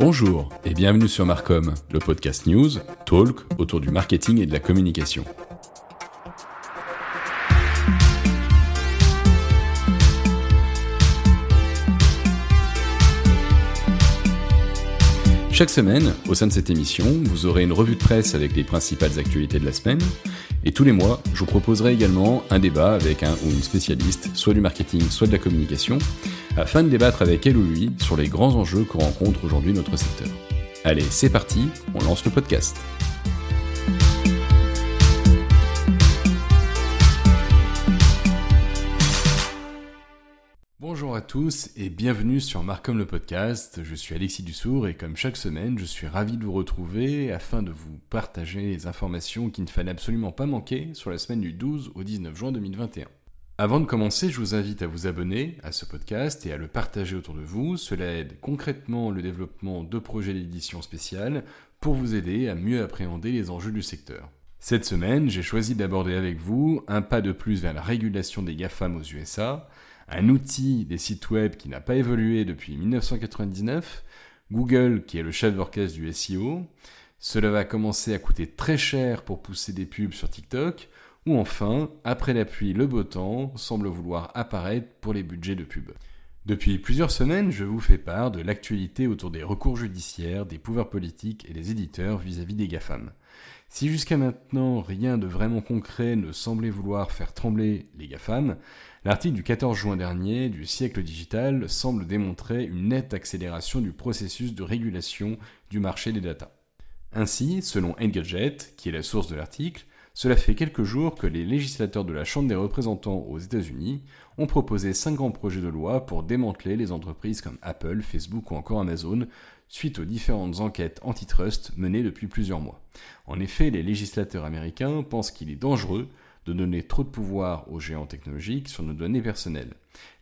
Bonjour et bienvenue sur Marcom, le podcast news, talk autour du marketing et de la communication. Chaque semaine, au sein de cette émission, vous aurez une revue de presse avec les principales actualités de la semaine. Et tous les mois, je vous proposerai également un débat avec un ou une spécialiste, soit du marketing, soit de la communication, afin de débattre avec elle ou lui sur les grands enjeux que rencontre aujourd'hui notre secteur. Allez, c'est parti, on lance le podcast. Bonjour à tous et bienvenue sur Marcom le podcast. Je suis Alexis Dussour et comme chaque semaine, je suis ravi de vous retrouver afin de vous partager les informations qu'il ne fallait absolument pas manquer sur la semaine du 12 au 19 juin 2021. Avant de commencer, je vous invite à vous abonner à ce podcast et à le partager autour de vous. Cela aide concrètement le développement de projets d'édition spéciale pour vous aider à mieux appréhender les enjeux du secteur. Cette semaine, j'ai choisi d'aborder avec vous un pas de plus vers la régulation des GAFAM aux USA, un outil des sites web qui n'a pas évolué depuis 1999, Google qui est le chef d'orchestre du SEO, cela va commencer à coûter très cher pour pousser des pubs sur TikTok, ou enfin, après la pluie, le beau temps semble vouloir apparaître pour les budgets de pub. Depuis plusieurs semaines, je vous fais part de l'actualité autour des recours judiciaires, des pouvoirs politiques et des éditeurs vis-à-vis des GAFAM. Si jusqu'à maintenant rien de vraiment concret ne semblait vouloir faire trembler les GAFAM, l'article du 14 juin dernier du siècle digital semble démontrer une nette accélération du processus de régulation du marché des data. Ainsi, selon Engadget, qui est la source de l'article, cela fait quelques jours que les législateurs de la Chambre des représentants aux États-Unis ont proposé cinq grands projets de loi pour démanteler les entreprises comme Apple, Facebook ou encore Amazon suite aux différentes enquêtes antitrust menées depuis plusieurs mois. En effet, les législateurs américains pensent qu'il est dangereux de donner trop de pouvoir aux géants technologiques sur nos données personnelles.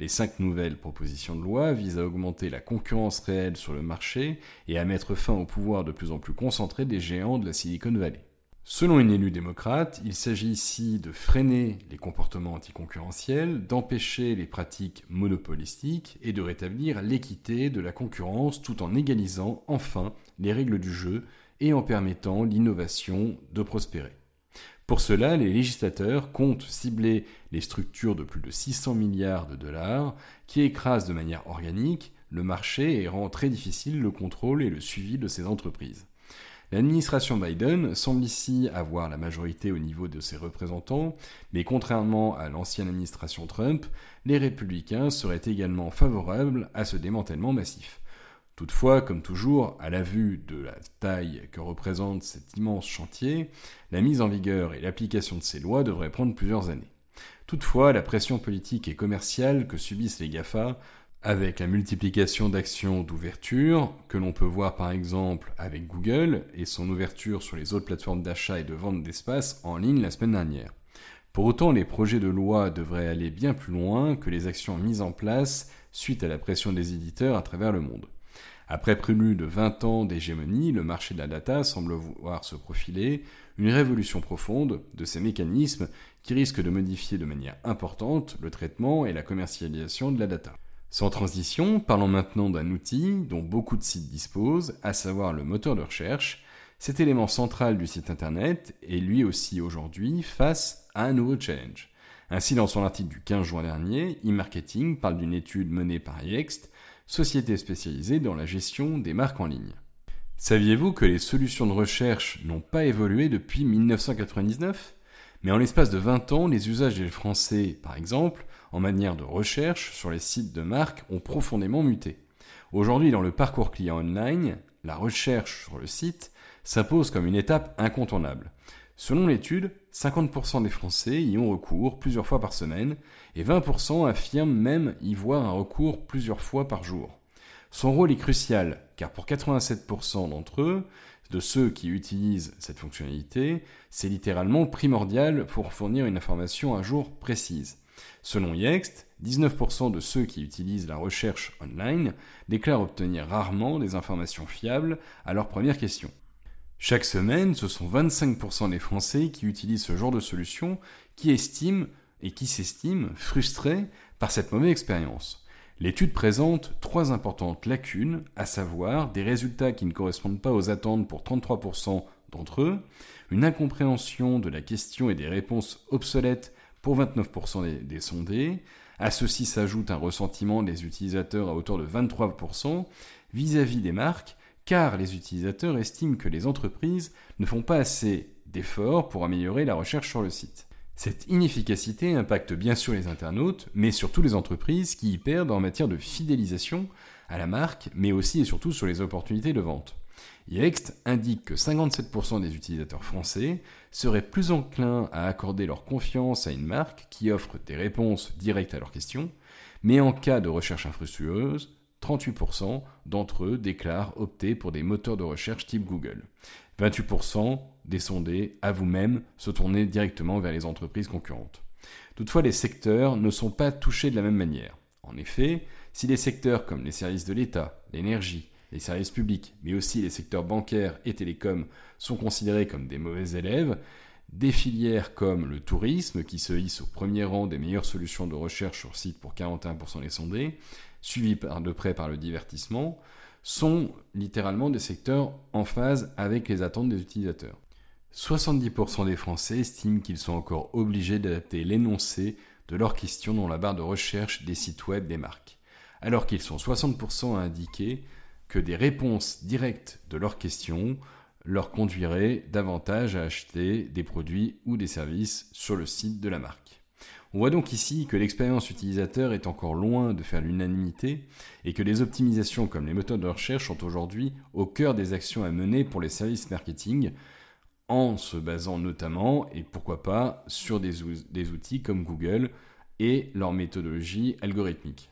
Les cinq nouvelles propositions de loi visent à augmenter la concurrence réelle sur le marché et à mettre fin au pouvoir de plus en plus concentré des géants de la Silicon Valley. Selon une élue démocrate, il s'agit ici de freiner les comportements anticoncurrentiels, d'empêcher les pratiques monopolistiques et de rétablir l'équité de la concurrence tout en égalisant enfin les règles du jeu et en permettant l'innovation de prospérer. Pour cela, les législateurs comptent cibler les structures de plus de 600 milliards de dollars qui écrasent de manière organique le marché et rend très difficile le contrôle et le suivi de ces entreprises. L'administration Biden semble ici avoir la majorité au niveau de ses représentants, mais contrairement à l'ancienne administration Trump, les républicains seraient également favorables à ce démantèlement massif. Toutefois, comme toujours, à la vue de la taille que représente cet immense chantier, la mise en vigueur et l'application de ces lois devraient prendre plusieurs années. Toutefois, la pression politique et commerciale que subissent les GAFA avec la multiplication d'actions d'ouverture, que l'on peut voir par exemple avec Google et son ouverture sur les autres plateformes d'achat et de vente d'espace en ligne la semaine dernière. Pour autant, les projets de loi devraient aller bien plus loin que les actions mises en place suite à la pression des éditeurs à travers le monde. Après plus de 20 ans d'hégémonie, le marché de la data semble voir se profiler une révolution profonde de ces mécanismes qui risquent de modifier de manière importante le traitement et la commercialisation de la data. Sans transition, parlons maintenant d'un outil dont beaucoup de sites disposent, à savoir le moteur de recherche. Cet élément central du site internet est lui aussi aujourd'hui face à un nouveau challenge. Ainsi, dans son article du 15 juin dernier, e-marketing parle d'une étude menée par Yext, société spécialisée dans la gestion des marques en ligne. Saviez-vous que les solutions de recherche n'ont pas évolué depuis 1999 Mais en l'espace de 20 ans, les usages des Français, par exemple, en manière de recherche sur les sites de marques ont profondément muté. Aujourd'hui, dans le parcours client online, la recherche sur le site s'impose comme une étape incontournable. Selon l'étude, 50% des Français y ont recours plusieurs fois par semaine et 20% affirment même y voir un recours plusieurs fois par jour. Son rôle est crucial car pour 87% d'entre eux, de ceux qui utilisent cette fonctionnalité, c'est littéralement primordial pour fournir une information à jour précise. Selon Yext, 19% de ceux qui utilisent la recherche online déclarent obtenir rarement des informations fiables à leur première question. Chaque semaine, ce sont 25% des Français qui utilisent ce genre de solution qui estiment et qui s'estiment frustrés par cette mauvaise expérience. L'étude présente trois importantes lacunes, à savoir des résultats qui ne correspondent pas aux attentes pour 33% d'entre eux, une incompréhension de la question et des réponses obsolètes pour 29% des, sondés. À ceci s'ajoute un ressentiment des utilisateurs à hauteur de 23% vis-à-vis des marques, car les utilisateurs estiment que les entreprises ne font pas assez d'efforts pour améliorer la recherche sur le site. Cette inefficacité impacte bien sûr les internautes, mais surtout les entreprises qui y perdent en matière de fidélisation à la marque, mais aussi et surtout sur les opportunités de vente. Yext indique que 57% des utilisateurs français seraient plus enclins à accorder leur confiance à une marque qui offre des réponses directes à leurs questions, mais en cas de recherche infructueuse, 38% d'entre eux déclarent opter pour des moteurs de recherche type Google. 28% des sondés avouent même se tourner directement vers les entreprises concurrentes. Toutefois, les secteurs ne sont pas touchés de la même manière. En effet, si les secteurs comme les services de l'État, l'énergie, les services publics, mais aussi les secteurs bancaires et télécoms sont considérés comme des mauvais élèves, des filières comme le tourisme, qui se hisse au premier rang des meilleures solutions de recherche sur site pour 41% des sondés, suivis de près par le divertissement, sont littéralement des secteurs en phase avec les attentes des utilisateurs. 70% des Français estiment qu'ils sont encore obligés d'adapter l'énoncé de leurs questions dans la barre de recherche des sites web des marques, alors qu'ils sont 60% à indiquer que des réponses directes de leurs questions leur conduiraient davantage à acheter des produits ou des services sur le site de la marque. On voit donc ici que l'expérience utilisateur est encore loin de faire l'unanimité et que les optimisations comme les méthodes de recherche sont aujourd'hui au cœur des actions à mener pour les services marketing en se basant notamment, et pourquoi pas, sur des, des outils comme Google et leur méthodologie algorithmique.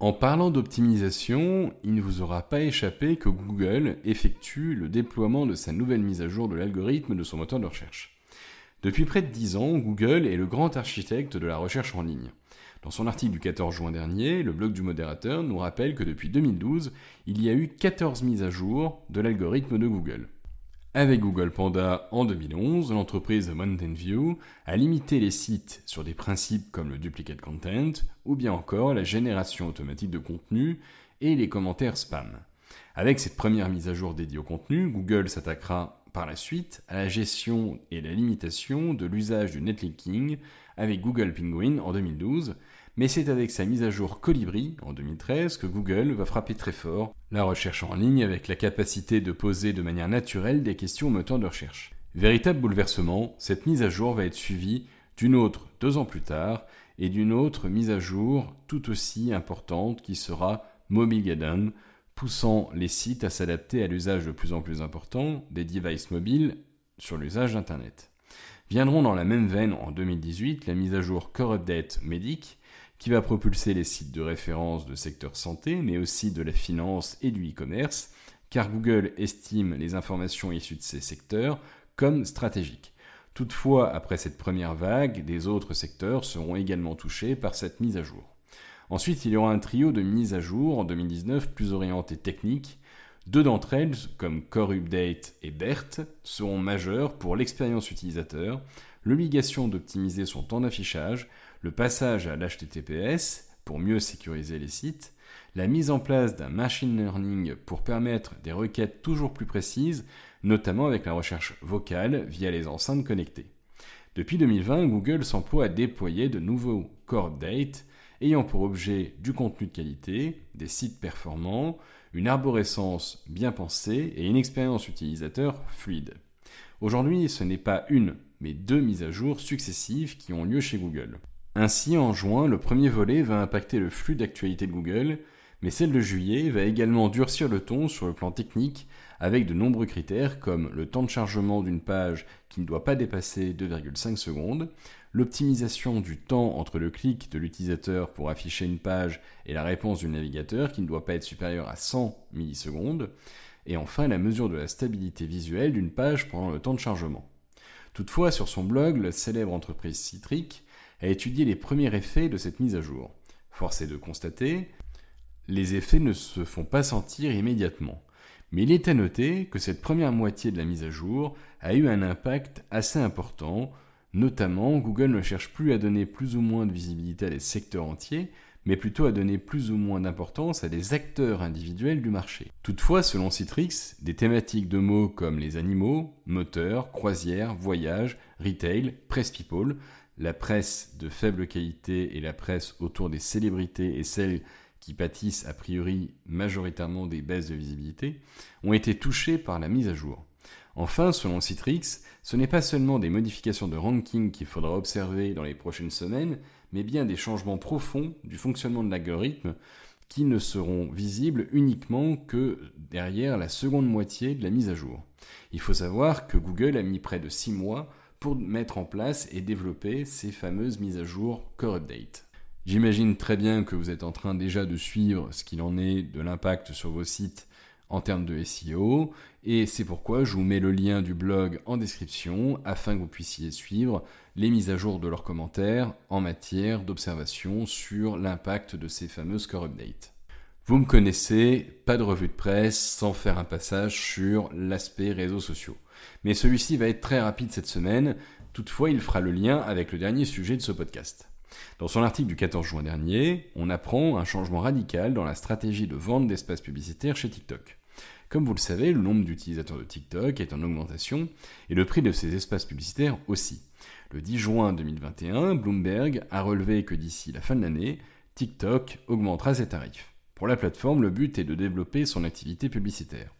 En parlant d'optimisation, il ne vous aura pas échappé que Google effectue le déploiement de sa nouvelle mise à jour de l'algorithme de son moteur de recherche. Depuis près de 10 ans, Google est le grand architecte de la recherche en ligne. Dans son article du 14 juin dernier, le blog du modérateur nous rappelle que depuis 2012, il y a eu 14 mises à jour de l'algorithme de Google. Avec Google Panda en 2011, l'entreprise Mountain View a limité les sites sur des principes comme le duplicate content ou bien encore la génération automatique de contenu et les commentaires spam. Avec cette première mise à jour dédiée au contenu, Google s'attaquera par la suite à la gestion et la limitation de l'usage du netlinking avec Google Penguin en 2012 mais c'est avec sa mise à jour Colibri en 2013 que Google va frapper très fort la recherche en ligne avec la capacité de poser de manière naturelle des questions au moteur de recherche. Véritable bouleversement, cette mise à jour va être suivie d'une autre deux ans plus tard et d'une autre mise à jour tout aussi importante qui sera Mobilegeddon, poussant les sites à s'adapter à l'usage de plus en plus important des devices mobiles sur l'usage d'Internet. Viendront dans la même veine en 2018 la mise à jour Core Update Medic, qui va propulser les sites de référence de secteur santé, mais aussi de la finance et du e-commerce, car Google estime les informations issues de ces secteurs comme stratégiques. Toutefois, après cette première vague, des autres secteurs seront également touchés par cette mise à jour. Ensuite, il y aura un trio de mises à jour en 2019 plus orientées techniques. Deux d'entre elles, comme Core Update et BERT, seront majeures pour l'expérience utilisateur, l'obligation d'optimiser son temps d'affichage, le passage à l'HTTPS pour mieux sécuriser les sites, la mise en place d'un machine learning pour permettre des requêtes toujours plus précises, notamment avec la recherche vocale via les enceintes connectées. Depuis 2020, Google s'emploie à déployer de nouveaux core updates ayant pour objet du contenu de qualité, des sites performants, une arborescence bien pensée et une expérience utilisateur fluide. Aujourd'hui, ce n'est pas une, mais deux mises à jour successives qui ont lieu chez Google. Ainsi, en juin, le premier volet va impacter le flux d'actualité de Google, mais celle de juillet va également durcir le ton sur le plan technique avec de nombreux critères comme le temps de chargement d'une page qui ne doit pas dépasser 2,5 secondes, l'optimisation du temps entre le clic de l'utilisateur pour afficher une page et la réponse du navigateur qui ne doit pas être supérieur à 100 millisecondes, et enfin la mesure de la stabilité visuelle d'une page pendant le temps de chargement. Toutefois, sur son blog, la célèbre entreprise Citric a étudié les premiers effets de cette mise à jour. Force est de constater, les effets ne se font pas sentir immédiatement. Mais il est à noter que cette première moitié de la mise à jour a eu un impact assez important, notamment Google ne cherche plus à donner plus ou moins de visibilité à des secteurs entiers, mais plutôt à donner plus ou moins d'importance à des acteurs individuels du marché. Toutefois, selon Citrix, des thématiques de mots comme les animaux, moteurs, croisières, voyages, retail, press people, la presse de faible qualité et la presse autour des célébrités et celles qui pâtissent a priori majoritairement des baisses de visibilité, ont été touchées par la mise à jour. Enfin, selon Citrix, ce n'est pas seulement des modifications de ranking qu'il faudra observer dans les prochaines semaines, mais bien des changements profonds du fonctionnement de l'algorithme qui ne seront visibles uniquement que derrière la seconde moitié de la mise à jour. Il faut savoir que Google a mis près de 6 mois pour mettre en place et développer ces fameuses mises à jour Core Update. J'imagine très bien que vous êtes en train déjà de suivre ce qu'il en est de l'impact sur vos sites en termes de SEO, et c'est pourquoi je vous mets le lien du blog en description afin que vous puissiez suivre les mises à jour de leurs commentaires en matière d'observation sur l'impact de ces fameuses core updates. Vous me connaissez, pas de revue de presse sans faire un passage sur l'aspect réseaux sociaux. Mais celui-ci va être très rapide cette semaine, toutefois il fera le lien avec le dernier sujet de ce podcast. Dans son article du 14 juin dernier, on apprend un changement radical dans la stratégie de vente d'espaces publicitaires chez TikTok. Comme vous le savez, le nombre d'utilisateurs de TikTok est en augmentation et le prix de ces espaces publicitaires aussi. Le 10 juin 2021, Bloomberg a relevé que d'ici la fin de l'année, TikTok augmentera ses tarifs. Pour la plateforme, le but est de développer son activité publicitaire.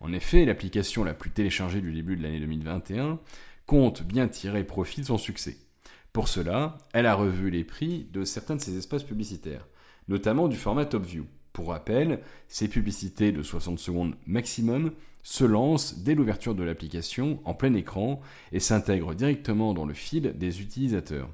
En effet, l'application la plus téléchargée du début de l'année 2021 compte bien tirer profit de son succès. Pour cela, elle a revu les prix de certains de ses espaces publicitaires, notamment du format TopView. Pour rappel, ces publicités de 60 secondes maximum se lancent dès l'ouverture de l'application en plein écran et s'intègrent directement dans le fil des utilisateurs.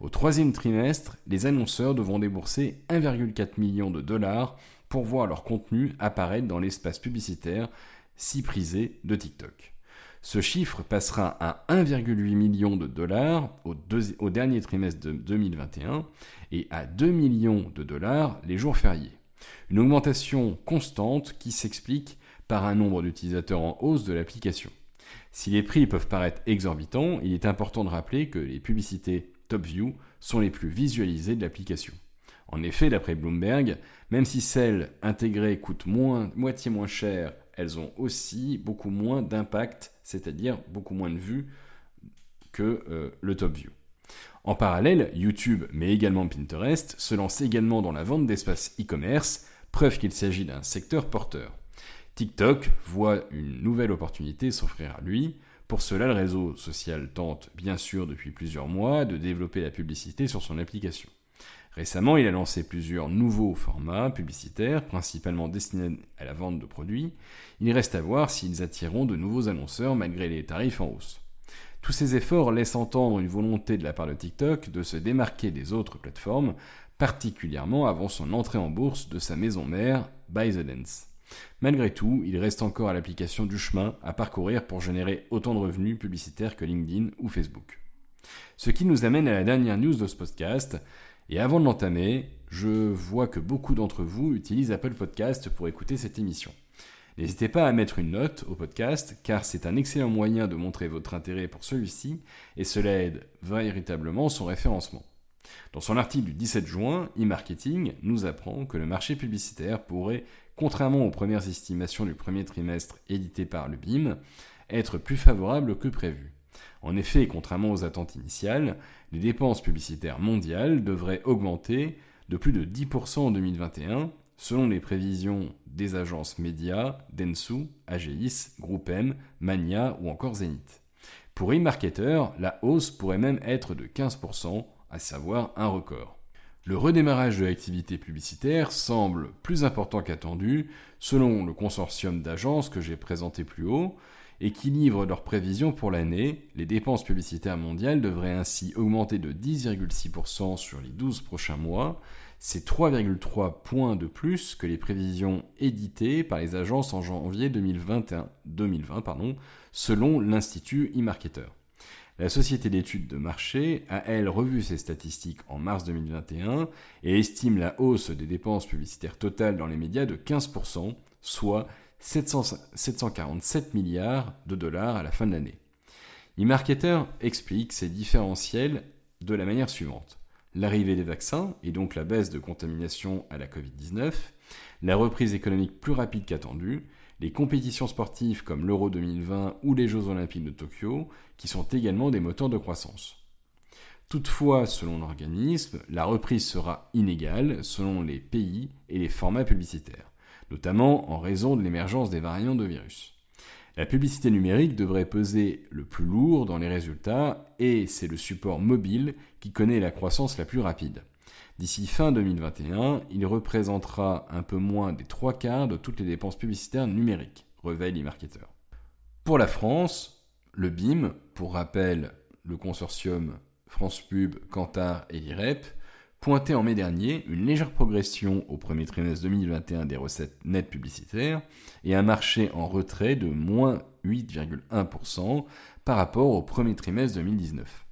Au troisième trimestre, les annonceurs devront débourser 1,4 million de dollars pour voir leur contenu apparaître dans l'espace publicitaire si prisé de TikTok. Ce chiffre passera à 1,8 million de dollars au, dernier trimestre de 2021 et à 2 millions de dollars les jours fériés. Une augmentation constante qui s'explique par un nombre d'utilisateurs en hausse de l'application. Si les prix peuvent paraître exorbitants, il est important de rappeler que les publicités TopView sont les plus visualisées de l'application. En effet, d'après Bloomberg, même si celles intégrées coûtent moitié moins cher, elles ont aussi beaucoup moins d'impact, c'est-à-dire beaucoup moins de vues que euh, le TopView. En parallèle, YouTube, mais également Pinterest, se lancent également dans la vente d'espaces e-commerce, preuve qu'il s'agit d'un secteur porteur. TikTok voit une nouvelle opportunité s'offrir à lui. Pour cela, le réseau social tente, bien sûr depuis plusieurs mois, de développer la publicité sur son application. Récemment, il a lancé plusieurs nouveaux formats publicitaires, principalement destinés à la vente de produits. Il reste à voir s'ils attireront de nouveaux annonceurs malgré les tarifs en hausse. Tous ces efforts laissent entendre une volonté de la part de TikTok de se démarquer des autres plateformes, particulièrement avant son entrée en bourse de sa maison mère, ByteDance. Malgré tout, il reste encore à l'application du chemin à parcourir pour générer autant de revenus publicitaires que LinkedIn ou Facebook. Ce qui nous amène à la dernière news de ce podcast, et avant de l'entamer, je vois que beaucoup d'entre vous utilisent Apple Podcast pour écouter cette émission. N'hésitez pas à mettre une note au podcast car c'est un excellent moyen de montrer votre intérêt pour celui-ci et cela aide véritablement son référencement. Dans son article du 17 juin, e-marketing nous apprend que le marché publicitaire pourrait, contrairement aux premières estimations du premier trimestre éditées par le BIM, être plus favorable que prévu. En effet, contrairement aux attentes initiales, les dépenses publicitaires mondiales devraient augmenter de plus de 10% en 2021 selon les prévisions des agences médias, Densu, AGIS, GroupM, Mania ou encore Zenith. Pour eMarketer, la hausse pourrait même être de 15%, à savoir un record. Le redémarrage de l'activité publicitaire semble plus important qu'attendu, selon le consortium d'agences que j'ai présenté plus haut, et qui livrent leurs prévisions pour l'année, les dépenses publicitaires mondiales devraient ainsi augmenter de 10,6% sur les 12 prochains mois, c'est 3,3 points de plus que les prévisions éditées par les agences en janvier 2021, 2020 pardon, selon l'Institut e-marketer. La société d'études de marché a, elle, revu ses statistiques en mars 2021 et estime la hausse des dépenses publicitaires totales dans les médias de 15%, soit 747 milliards de dollars à la fin de l'année. E-marketer explique ces différentiels de la manière suivante. l'arrivée des vaccins et donc la baisse de contamination à la Covid-19, la reprise économique plus rapide qu'attendue, les compétitions sportives comme l'Euro 2020 ou les Jeux olympiques de Tokyo, qui sont également des moteurs de croissance. Toutefois, selon l'organisme, la reprise sera inégale selon les pays et les formats publicitaires, notamment en raison de l'émergence des variants de virus. La publicité numérique devrait peser le plus lourd dans les résultats et c'est le support mobile qui connaît la croissance la plus rapide. D'ici fin 2021, il représentera un peu moins des trois quarts de toutes les dépenses publicitaires numériques, révèlent les marketeurs. Pour la France, le BIM, pour rappel, le consortium France Pub, Kantar et l'IREP, pointait en mai dernier une légère progression au premier trimestre 2021 des recettes nettes publicitaires et un marché en retrait de moins 8,1% par rapport au premier trimestre 2019.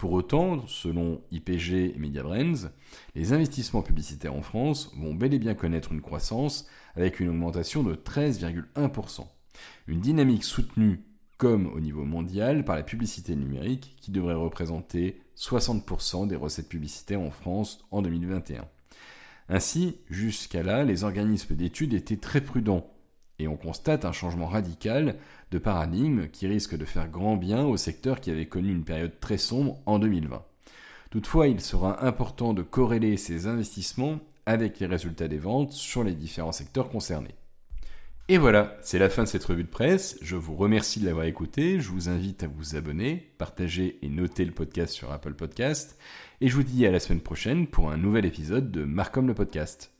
Pour autant, selon IPG et MediaBrands, les investissements publicitaires en France vont bel et bien connaître une croissance avec une augmentation de 13,1%. Une dynamique soutenue comme au niveau mondial par la publicité numérique qui devrait représenter 60% des recettes publicitaires en France en 2021. Ainsi, jusqu'à là, les organismes d'études étaient très prudents et on constate un changement radical de paradigme qui risque de faire grand bien au secteur qui avait connu une période très sombre en 2020. Toutefois, il sera important de corréler ces investissements avec les résultats des ventes sur les différents secteurs concernés. Et voilà, c'est la fin de cette revue de presse. Je vous remercie de l'avoir écouté. Je vous invite à vous abonner, partager et noter le podcast sur Apple Podcast. Et je vous dis à la semaine prochaine pour un nouvel épisode de Marcom le podcast.